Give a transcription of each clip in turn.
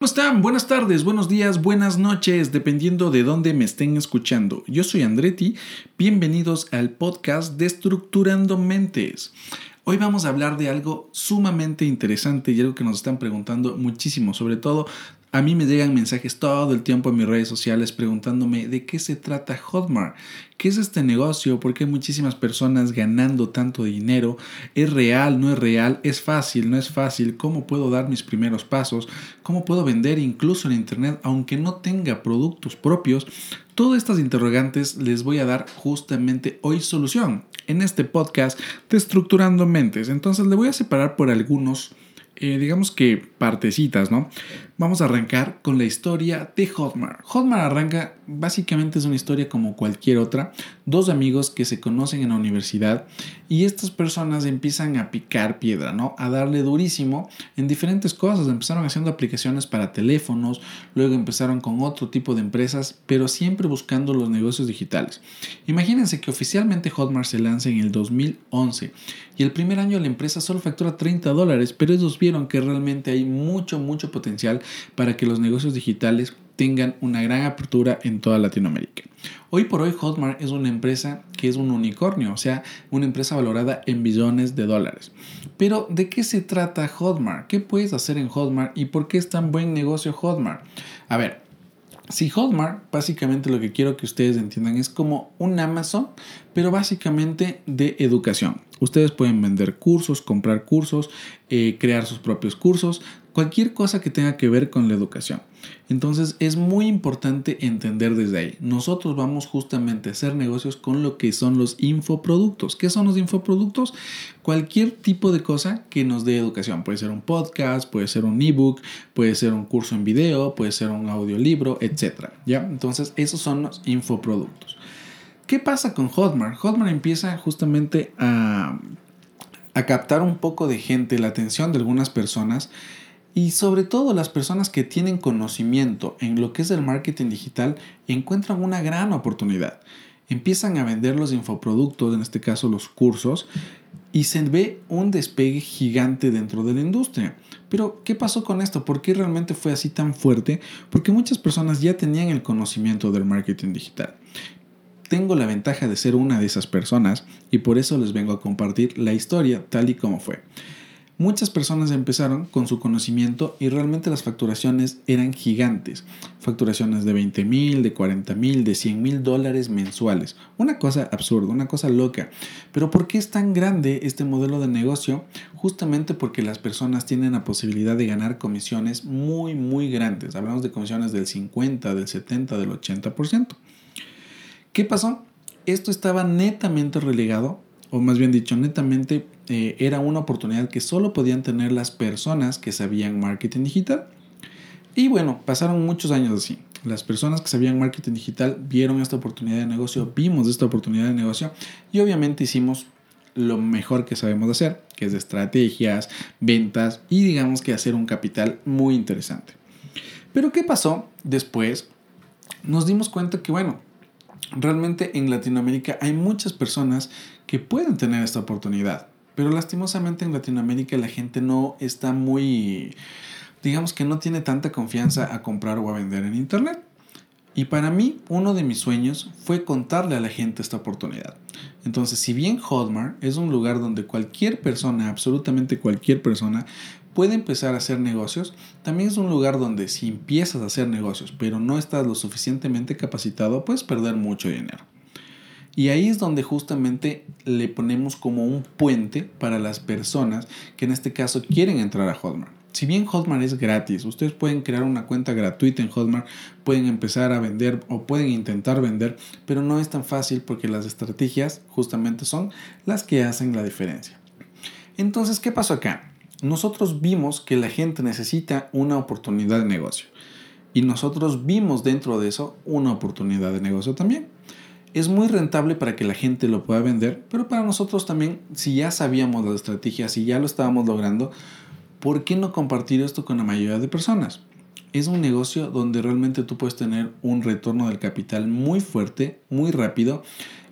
¿Cómo están? Buenas tardes, buenos días, buenas noches, dependiendo de dónde me estén escuchando. Yo soy Andretti, bienvenidos al podcast de Estructurando Mentes. Hoy vamos a hablar de algo sumamente interesante y algo que nos están preguntando muchísimo, sobre todo a mí me llegan mensajes todo el tiempo en mis redes sociales preguntándome de qué se trata Hotmart, qué es este negocio, por qué hay muchísimas personas ganando tanto dinero, es real, no es real, es fácil, no es fácil, cómo puedo dar mis primeros pasos, cómo puedo vender incluso en Internet aunque no tenga productos propios. Todas estas interrogantes les voy a dar justamente hoy solución en este podcast de Estructurando Mentes. Entonces le voy a separar por algunos eh, digamos que partecitas, ¿no? Vamos a arrancar con la historia de Hotmart. Hotmart arranca, básicamente es una historia como cualquier otra. Dos amigos que se conocen en la universidad y estas personas empiezan a picar piedra, ¿no? A darle durísimo en diferentes cosas. Empezaron haciendo aplicaciones para teléfonos, luego empezaron con otro tipo de empresas, pero siempre buscando los negocios digitales. Imagínense que oficialmente Hotmart se lanza en el 2011 y el primer año la empresa solo factura 30 dólares, pero ellos vieron que realmente hay mucho, mucho potencial para que los negocios digitales tengan una gran apertura en toda Latinoamérica. Hoy por hoy Hotmart es una empresa que es un unicornio, o sea, una empresa valorada en billones de dólares. Pero ¿de qué se trata Hotmart? ¿Qué puedes hacer en Hotmart y por qué es tan buen negocio Hotmart? A ver, si Hotmart, básicamente lo que quiero que ustedes entiendan es como un Amazon, pero básicamente de educación. Ustedes pueden vender cursos, comprar cursos, eh, crear sus propios cursos, cualquier cosa que tenga que ver con la educación. Entonces es muy importante entender desde ahí. Nosotros vamos justamente a hacer negocios con lo que son los infoproductos. ¿Qué son los infoproductos? Cualquier tipo de cosa que nos dé educación. Puede ser un podcast, puede ser un ebook, puede ser un curso en video, puede ser un audiolibro, etc. ¿Ya? Entonces esos son los infoproductos. ¿Qué pasa con Hotmart? Hotmart empieza justamente a, a captar un poco de gente, la atención de algunas personas y sobre todo las personas que tienen conocimiento en lo que es el marketing digital encuentran una gran oportunidad. Empiezan a vender los infoproductos, en este caso los cursos, y se ve un despegue gigante dentro de la industria. Pero, ¿qué pasó con esto? ¿Por qué realmente fue así tan fuerte? Porque muchas personas ya tenían el conocimiento del marketing digital. Tengo la ventaja de ser una de esas personas y por eso les vengo a compartir la historia tal y como fue. Muchas personas empezaron con su conocimiento y realmente las facturaciones eran gigantes. Facturaciones de 20 mil, de 40 mil, de 100 mil dólares mensuales. Una cosa absurda, una cosa loca. Pero ¿por qué es tan grande este modelo de negocio? Justamente porque las personas tienen la posibilidad de ganar comisiones muy, muy grandes. Hablamos de comisiones del 50, del 70, del 80%. ¿Qué pasó? Esto estaba netamente relegado o más bien dicho, netamente eh, era una oportunidad que solo podían tener las personas que sabían marketing digital. Y bueno, pasaron muchos años así. Las personas que sabían marketing digital vieron esta oportunidad de negocio, vimos esta oportunidad de negocio y obviamente hicimos lo mejor que sabemos hacer, que es estrategias, ventas y digamos que hacer un capital muy interesante. Pero ¿qué pasó después? Nos dimos cuenta que, bueno, realmente en Latinoamérica hay muchas personas que pueden tener esta oportunidad, pero lastimosamente en Latinoamérica la gente no está muy, digamos que no tiene tanta confianza a comprar o a vender en Internet. Y para mí, uno de mis sueños fue contarle a la gente esta oportunidad. Entonces, si bien Hotmart es un lugar donde cualquier persona, absolutamente cualquier persona, puede empezar a hacer negocios, también es un lugar donde si empiezas a hacer negocios, pero no estás lo suficientemente capacitado, puedes perder mucho dinero. Y ahí es donde justamente le ponemos como un puente para las personas que en este caso quieren entrar a Hotmart. Si bien Hotmart es gratis, ustedes pueden crear una cuenta gratuita en Hotmart, pueden empezar a vender o pueden intentar vender, pero no es tan fácil porque las estrategias justamente son las que hacen la diferencia. Entonces, ¿qué pasó acá? Nosotros vimos que la gente necesita una oportunidad de negocio y nosotros vimos dentro de eso una oportunidad de negocio también es muy rentable para que la gente lo pueda vender, pero para nosotros también, si ya sabíamos la estrategia, si ya lo estábamos logrando, ¿por qué no compartir esto con la mayoría de personas? es un negocio donde realmente tú puedes tener un retorno del capital muy fuerte, muy rápido.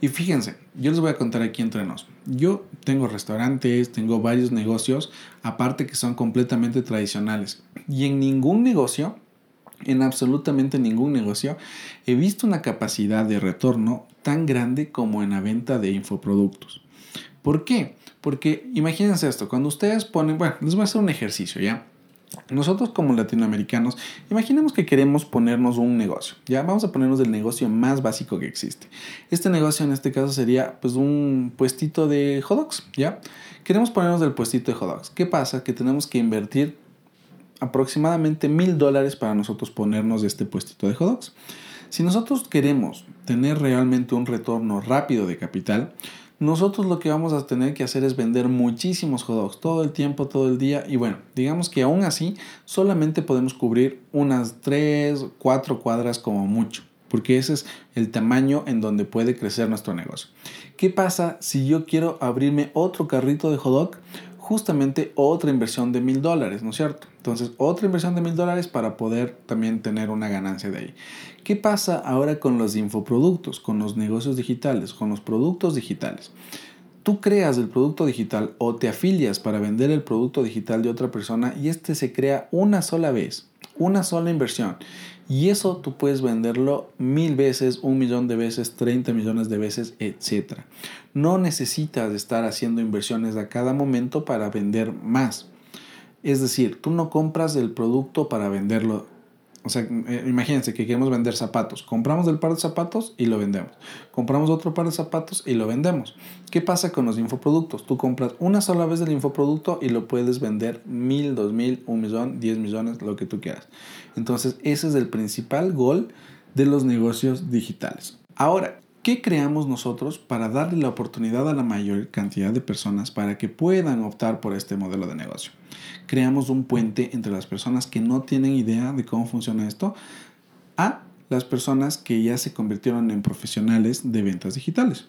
Y fíjense, yo les voy a contar aquí entre nos. Yo tengo restaurantes, tengo varios negocios, aparte que son completamente tradicionales. Y en ningún negocio, en absolutamente ningún negocio, he visto una capacidad de retorno tan grande como en la venta de infoproductos. ¿Por qué? Porque imagínense esto, cuando ustedes ponen, bueno, les voy a hacer un ejercicio, ¿ya? Nosotros como latinoamericanos, imaginemos que queremos ponernos un negocio. Ya vamos a ponernos el negocio más básico que existe. Este negocio en este caso sería pues un puestito de hot dogs, ¿ya? Queremos ponernos del puestito de hot dogs. ¿Qué pasa? Que tenemos que invertir aproximadamente mil dólares para nosotros ponernos de este puestito de hot. Si nosotros queremos tener realmente un retorno rápido de capital, nosotros lo que vamos a tener que hacer es vender muchísimos hot todo el tiempo, todo el día. Y bueno, digamos que aún así solamente podemos cubrir unas 3, 4 cuadras como mucho. Porque ese es el tamaño en donde puede crecer nuestro negocio. ¿Qué pasa si yo quiero abrirme otro carrito de hot? Justamente otra inversión de mil dólares, ¿no es cierto? Entonces, otra inversión de mil dólares para poder también tener una ganancia de ahí. ¿Qué pasa ahora con los infoproductos, con los negocios digitales, con los productos digitales? Tú creas el producto digital o te afilias para vender el producto digital de otra persona y este se crea una sola vez, una sola inversión. Y eso tú puedes venderlo mil veces, un millón de veces, 30 millones de veces, etc. No necesitas estar haciendo inversiones a cada momento para vender más. Es decir, tú no compras el producto para venderlo o sea, eh, imagínense que queremos vender zapatos. Compramos el par de zapatos y lo vendemos. Compramos otro par de zapatos y lo vendemos. ¿Qué pasa con los infoproductos? Tú compras una sola vez el infoproducto y lo puedes vender mil, dos mil, un millón, diez millones, lo que tú quieras. Entonces, ese es el principal gol de los negocios digitales. Ahora, ¿Qué creamos nosotros para darle la oportunidad a la mayor cantidad de personas para que puedan optar por este modelo de negocio? Creamos un puente entre las personas que no tienen idea de cómo funciona esto a las personas que ya se convirtieron en profesionales de ventas digitales.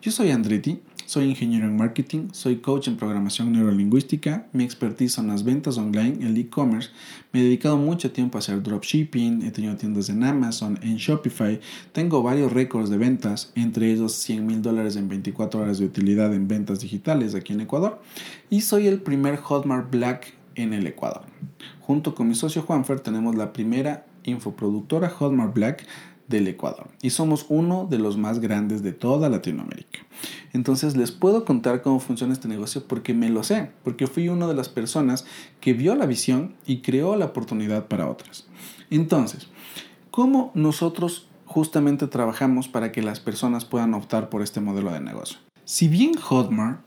Yo soy Andretti soy ingeniero en marketing, soy coach en programación neurolingüística, mi expertise son las ventas online, el e-commerce, me he dedicado mucho tiempo a hacer dropshipping, he tenido tiendas en Amazon, en Shopify, tengo varios récords de ventas, entre ellos 100 mil dólares en 24 horas de utilidad en ventas digitales aquí en Ecuador. Y soy el primer Hotmart Black en el Ecuador. Junto con mi socio Juanfer tenemos la primera infoproductora Hotmart Black del Ecuador y somos uno de los más grandes de toda Latinoamérica. Entonces les puedo contar cómo funciona este negocio porque me lo sé, porque fui una de las personas que vio la visión y creó la oportunidad para otras. Entonces, ¿cómo nosotros justamente trabajamos para que las personas puedan optar por este modelo de negocio? Si bien Hotmart,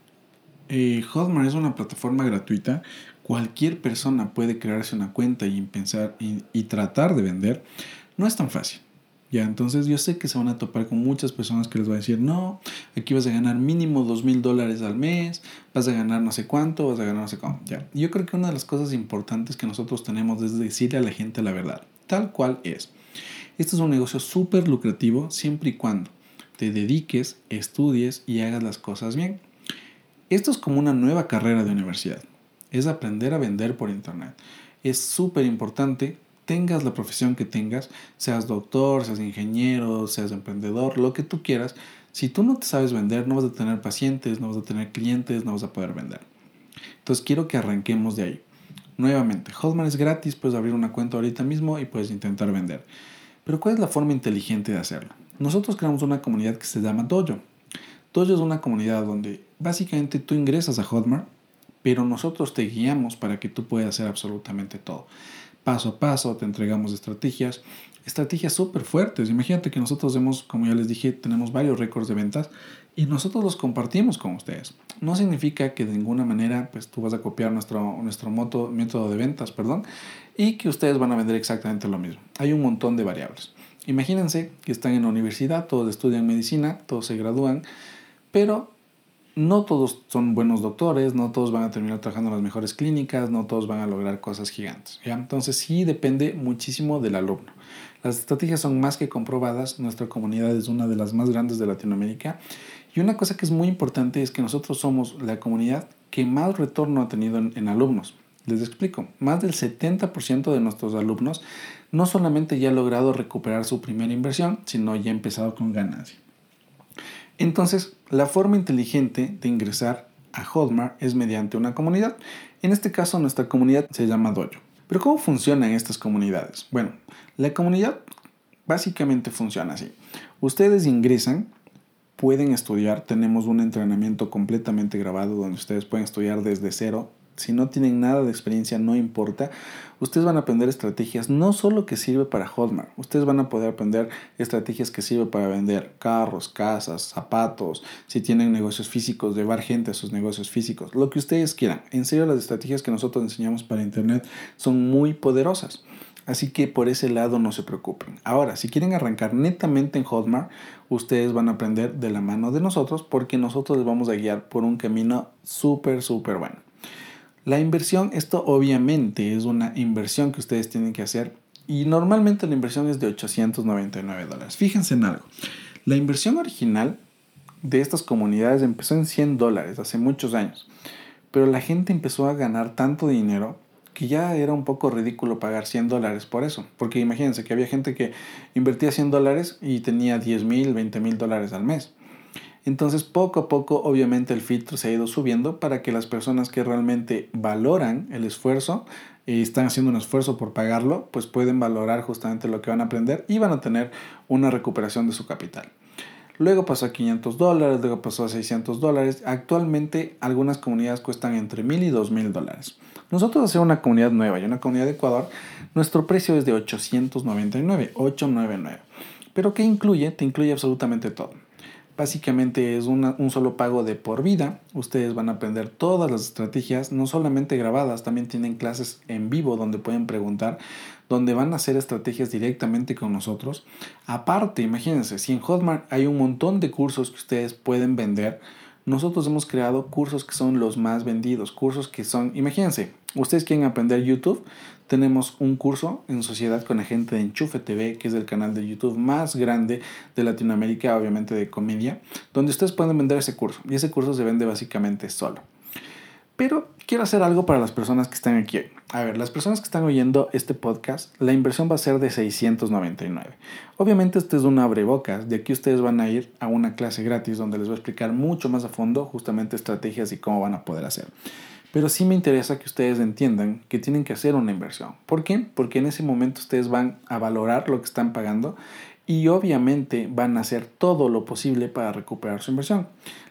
eh, Hotmart es una plataforma gratuita, cualquier persona puede crearse una cuenta y pensar y tratar de vender, no es tan fácil. Entonces yo sé que se van a topar con muchas personas que les va a decir, no, aquí vas a ganar mínimo dos mil dólares al mes, vas a ganar no sé cuánto, vas a ganar no sé cómo. Ya, yo creo que una de las cosas importantes que nosotros tenemos es decirle a la gente la verdad, tal cual es. Este es un negocio súper lucrativo siempre y cuando te dediques, estudies y hagas las cosas bien. Esto es como una nueva carrera de universidad, es aprender a vender por internet. Es súper importante tengas la profesión que tengas, seas doctor, seas ingeniero, seas emprendedor, lo que tú quieras, si tú no te sabes vender, no vas a tener pacientes, no vas a tener clientes, no vas a poder vender. Entonces quiero que arranquemos de ahí. Nuevamente, Hotmart es gratis, puedes abrir una cuenta ahorita mismo y puedes intentar vender. Pero ¿cuál es la forma inteligente de hacerlo? Nosotros creamos una comunidad que se llama Dojo. Dojo es una comunidad donde básicamente tú ingresas a Hotmart, pero nosotros te guiamos para que tú puedas hacer absolutamente todo paso a paso, te entregamos estrategias, estrategias súper fuertes. Imagínate que nosotros vemos, como ya les dije, tenemos varios récords de ventas y nosotros los compartimos con ustedes. No significa que de ninguna manera pues tú vas a copiar nuestro, nuestro método de ventas, perdón, y que ustedes van a vender exactamente lo mismo. Hay un montón de variables. Imagínense que están en la universidad, todos estudian medicina, todos se gradúan, pero no todos son buenos doctores, no todos van a terminar trabajando en las mejores clínicas, no todos van a lograr cosas gigantes. Entonces sí depende muchísimo del alumno. Las estrategias son más que comprobadas, nuestra comunidad es una de las más grandes de Latinoamérica y una cosa que es muy importante es que nosotros somos la comunidad que más retorno ha tenido en, alumnos. Les explico, más del 70% de nuestros alumnos no solamente ya ha logrado recuperar su primera inversión, sino ya ha empezado con ganancia. Entonces, la forma inteligente de ingresar a Hotmart es mediante una comunidad. En este caso, nuestra comunidad se llama Dojo. Pero ¿cómo funcionan estas comunidades? Bueno, la comunidad básicamente funciona así. Ustedes ingresan, pueden estudiar, tenemos un entrenamiento completamente grabado donde ustedes pueden estudiar desde cero si no tienen nada de experiencia, no importa. Ustedes van a aprender estrategias no solo que sirve para Hotmart, ustedes van a poder aprender estrategias que sirve para vender carros, casas, zapatos, si tienen negocios físicos, llevar gente a sus negocios físicos, lo que ustedes quieran. En serio, las estrategias que nosotros enseñamos para Internet son muy poderosas. Así que por ese lado no se preocupen. Ahora, si quieren arrancar netamente en Hotmart, ustedes van a aprender de la mano de nosotros porque nosotros les vamos a guiar por un camino súper, súper bueno. La inversión, esto obviamente es una inversión que ustedes tienen que hacer y normalmente la inversión es de 899 dólares. Fíjense en algo. La inversión original de estas comunidades empezó en 100 dólares hace muchos años, pero la gente empezó a ganar tanto dinero que ya era un poco ridículo pagar 100 dólares por eso. Porque imagínense que había gente que invertía 100 dólares y tenía 10 mil, 20 mil dólares al mes. Entonces, poco a poco, obviamente, el filtro se ha ido subiendo para que las personas que realmente valoran el esfuerzo y están haciendo un esfuerzo por pagarlo, pues pueden valorar justamente lo que van a aprender y van a tener una recuperación de su capital. Luego pasó a 500 dólares, luego pasó a 600 dólares. Actualmente algunas comunidades cuestan entre 1000 y 2000 dólares. Nosotros hacer una comunidad nueva y una comunidad de Ecuador, nuestro precio es de 899, 899. Pero ¿qué incluye? Te incluye absolutamente todo. Básicamente es un solo pago de por vida. Ustedes van a aprender todas las estrategias, no solamente grabadas, también tienen clases en vivo donde pueden preguntar, donde van a hacer estrategias directamente con nosotros. Aparte, imagínense, si en Hotmart hay un montón de cursos que ustedes pueden vender, nosotros hemos creado cursos que son los más vendidos, cursos que son, imagínense, ustedes quieren aprender YouTube, tenemos un curso en sociedad con la gente de Enchufe TV, que es el canal de YouTube más grande de Latinoamérica, obviamente de comedia, donde ustedes pueden vender ese curso y ese curso se vende básicamente solo. Pero quiero hacer algo para las personas que están aquí. A ver, las personas que están oyendo este podcast, la inversión va a ser de 699. Obviamente esto es un abrebocas, de aquí ustedes van a ir a una clase gratis donde les voy a explicar mucho más a fondo justamente estrategias y cómo van a poder hacer. Pero sí me interesa que ustedes entiendan que tienen que hacer una inversión. ¿Por qué? Porque en ese momento ustedes van a valorar lo que están pagando y obviamente van a hacer todo lo posible para recuperar su inversión.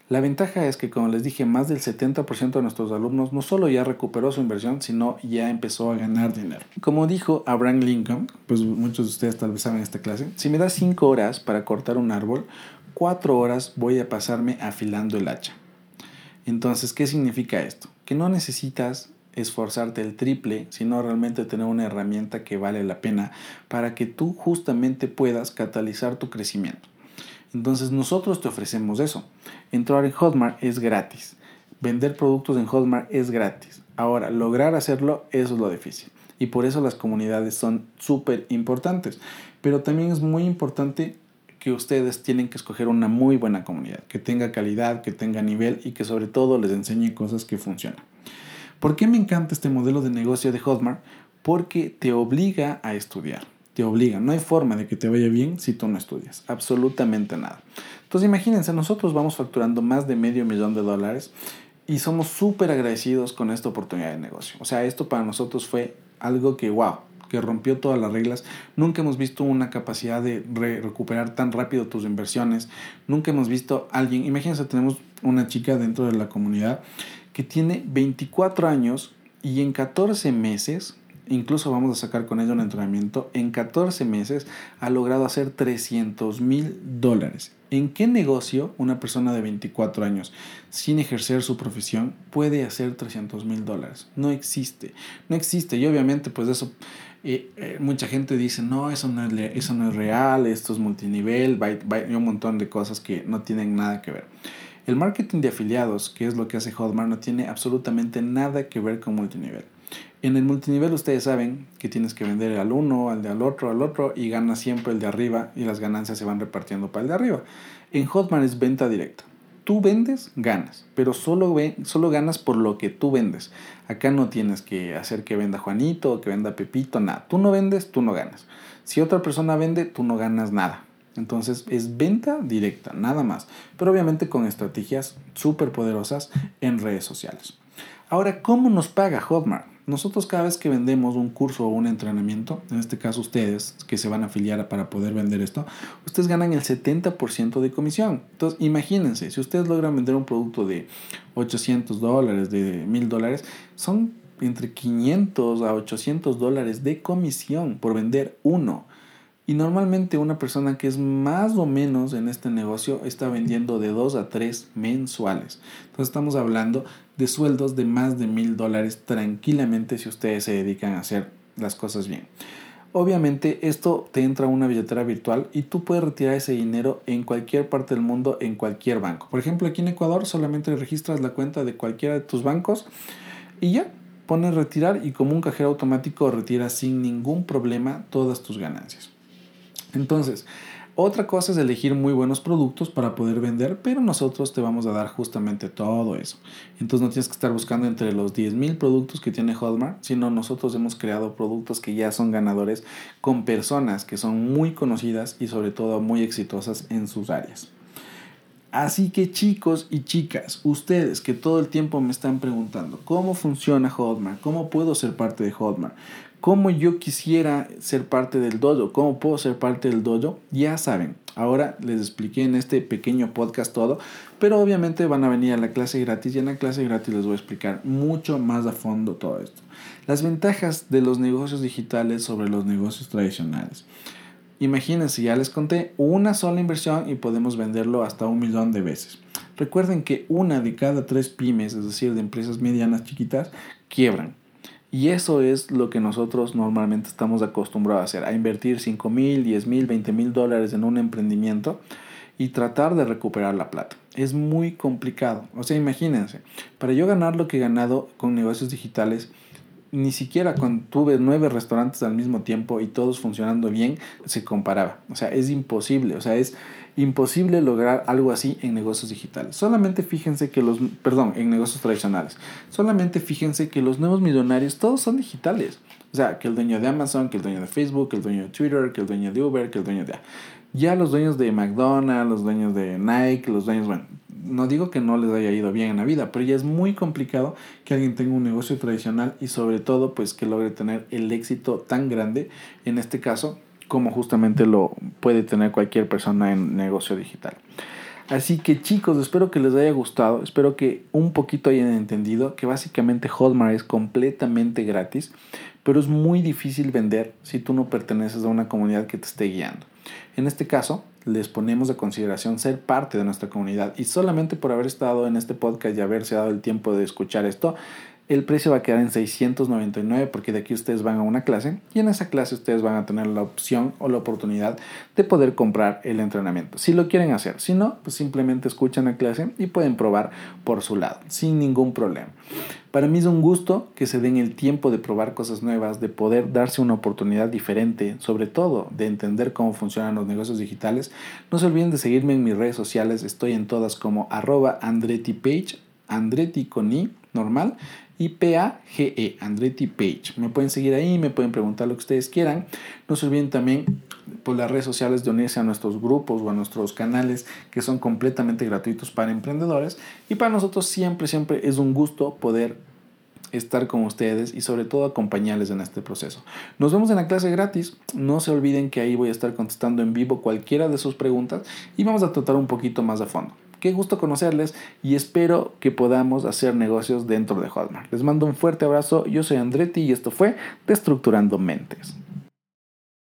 La ventaja es que, como les dije, más del 70% de nuestros alumnos no solo ya recuperó su inversión, sino ya empezó a ganar dinero. Como dijo Abraham Lincoln, pues muchos de ustedes tal vez saben esta clase, si me das 5 horas para cortar un árbol, 4 horas voy a pasarme afilando el hacha. Entonces, ¿qué significa esto? Que no necesitas esforzarte el triple, sino realmente tener una herramienta que vale la pena para que tú justamente puedas catalizar tu crecimiento. Entonces nosotros te ofrecemos eso. Entrar en Hotmart es gratis. Vender productos en Hotmart es gratis. Ahora, lograr hacerlo, eso es lo difícil. Y por eso las comunidades son súper importantes. Pero también es muy importante que ustedes tienen que escoger una muy buena comunidad, que tenga calidad, que tenga nivel y que sobre todo les enseñe cosas que funcionan. ¿Por qué me encanta este modelo de negocio de Hotmart? Porque te obliga a estudiar te obligan. No hay forma de que te vaya bien si tú no estudias. Absolutamente nada. Entonces imagínense, nosotros vamos facturando más de medio millón de dólares y somos súper agradecidos con esta oportunidad de negocio. O sea, esto para nosotros fue algo que, wow, que rompió todas las reglas. Nunca hemos visto una capacidad de recuperar tan rápido tus inversiones. Nunca hemos visto alguien, imagínense, tenemos una chica dentro de la comunidad que tiene 24 años y en 14 meses incluso vamos a sacar con ella un entrenamiento, en 14 meses ha logrado hacer 300 mil dólares. ¿En qué negocio una persona de 24 años sin ejercer su profesión puede hacer 300 mil dólares? No existe, no existe. Y obviamente pues eso, eh, eh, mucha gente dice, no, eso no, es, eso no es real, esto es multinivel, hay un montón de cosas que no tienen nada que ver. El marketing de afiliados, que es lo que hace Hotmart, no tiene absolutamente nada que ver con multinivel. En el multinivel ustedes saben que tienes que vender al uno, al de al otro, al otro y gana siempre el de arriba y las ganancias se van repartiendo para el de arriba. En Hotmart es venta directa. tú vendes, ganas, pero solo, solo ganas por lo que tú vendes. Acá no tienes que hacer que venda Juanito que venda Pepito, nada. Tú no vendes, tú no ganas. Si otra persona vende, tú no ganas nada. Entonces es venta directa, nada más. Pero obviamente con estrategias súper poderosas en redes sociales. Ahora, ¿cómo nos paga Hotmart? Nosotros cada vez que vendemos un curso o un entrenamiento, en este caso ustedes que se van a afiliar para poder vender esto, ustedes ganan el 70% de comisión. Entonces, imagínense, si ustedes logran vender un producto de 800 dólares, de 1000 dólares, son entre 500 a 800 dólares de comisión por vender uno. Y normalmente una persona que es más o menos en este negocio está vendiendo de 2 a 3 mensuales. Entonces estamos hablando de sueldos de más de mil dólares tranquilamente si ustedes se dedican a hacer las cosas bien. Obviamente esto te entra a una billetera virtual y tú puedes retirar ese dinero en cualquier parte del mundo, en cualquier banco. Por ejemplo, aquí en Ecuador solamente registras la cuenta de cualquiera de tus bancos y ya pones retirar y como un cajero automático retiras sin ningún problema todas tus ganancias. Entonces, otra cosa es elegir muy buenos productos para poder vender, pero nosotros te vamos a dar justamente todo eso. Entonces no tienes que estar buscando entre los 10.000 productos que tiene Hotmart, sino nosotros hemos creado productos que ya son ganadores con personas que son muy conocidas y sobre todo muy exitosas en sus áreas. Así que chicos y chicas, ustedes que todo el tiempo me están preguntando cómo funciona Hotmart, cómo puedo ser parte de Hotmart, cómo yo quisiera ser parte del dojo, cómo puedo ser parte del dojo, ya saben. Ahora les expliqué en este pequeño podcast todo, pero obviamente van a venir a la clase gratis y en la clase gratis les voy a explicar mucho más a fondo todo esto. Las ventajas de los negocios digitales sobre los negocios tradicionales. Imagínense, ya les conté una sola inversión y podemos venderlo hasta un millón de veces. Recuerden que una de cada tres pymes, es decir, de empresas medianas chiquitas, quiebran. Y eso es lo que nosotros normalmente estamos acostumbrados a hacer, a invertir 5 mil, 10 mil, 20 mil dólares en un emprendimiento y tratar de recuperar la plata. Es muy complicado. O sea, imagínense, para yo ganar lo que he ganado con negocios digitales, ni siquiera cuando tuve nueve restaurantes al mismo tiempo y todos funcionando bien, se comparaba. O sea, es imposible. O sea, es imposible lograr algo así en negocios digitales. Solamente fíjense que los, perdón, en negocios tradicionales. Solamente fíjense que los nuevos millonarios todos son digitales. O sea, que el dueño de Amazon, que el dueño de Facebook, que el dueño de Twitter, que el dueño de Uber, que el dueño de... Ya los dueños de McDonald's, los dueños de Nike, los dueños, bueno, no digo que no les haya ido bien en la vida, pero ya es muy complicado que alguien tenga un negocio tradicional y sobre todo pues que logre tener el éxito tan grande, en este caso, como justamente lo puede tener cualquier persona en negocio digital. Así que chicos, espero que les haya gustado, espero que un poquito hayan entendido que básicamente Hotmart es completamente gratis, pero es muy difícil vender si tú no perteneces a una comunidad que te esté guiando. En este caso, les ponemos de consideración ser parte de nuestra comunidad. Y solamente por haber estado en este podcast y haberse dado el tiempo de escuchar esto, el precio va a quedar en 699 porque de aquí ustedes van a una clase y en esa clase ustedes van a tener la opción o la oportunidad de poder comprar el entrenamiento. Si lo quieren hacer, si no, pues simplemente escuchan la clase y pueden probar por su lado, sin ningún problema. Para mí es un gusto que se den el tiempo de probar cosas nuevas, de poder darse una oportunidad diferente, sobre todo de entender cómo funcionan los negocios digitales. No se olviden de seguirme en mis redes sociales, estoy en todas como arroba Andretti Page, Andretti con I, normal, y P-A-G-E, Andretti Page. Me pueden seguir ahí, me pueden preguntar lo que ustedes quieran. No se olviden también por las redes sociales de unirse a nuestros grupos o a nuestros canales que son completamente gratuitos para emprendedores. Y para nosotros siempre, siempre es un gusto poder estar con ustedes y sobre todo acompañarles en este proceso. Nos vemos en la clase gratis. No se olviden que ahí voy a estar contestando en vivo cualquiera de sus preguntas y vamos a tratar un poquito más a fondo. Qué gusto conocerles y espero que podamos hacer negocios dentro de Hotmart. Les mando un fuerte abrazo. Yo soy Andretti y esto fue Destructurando Mentes.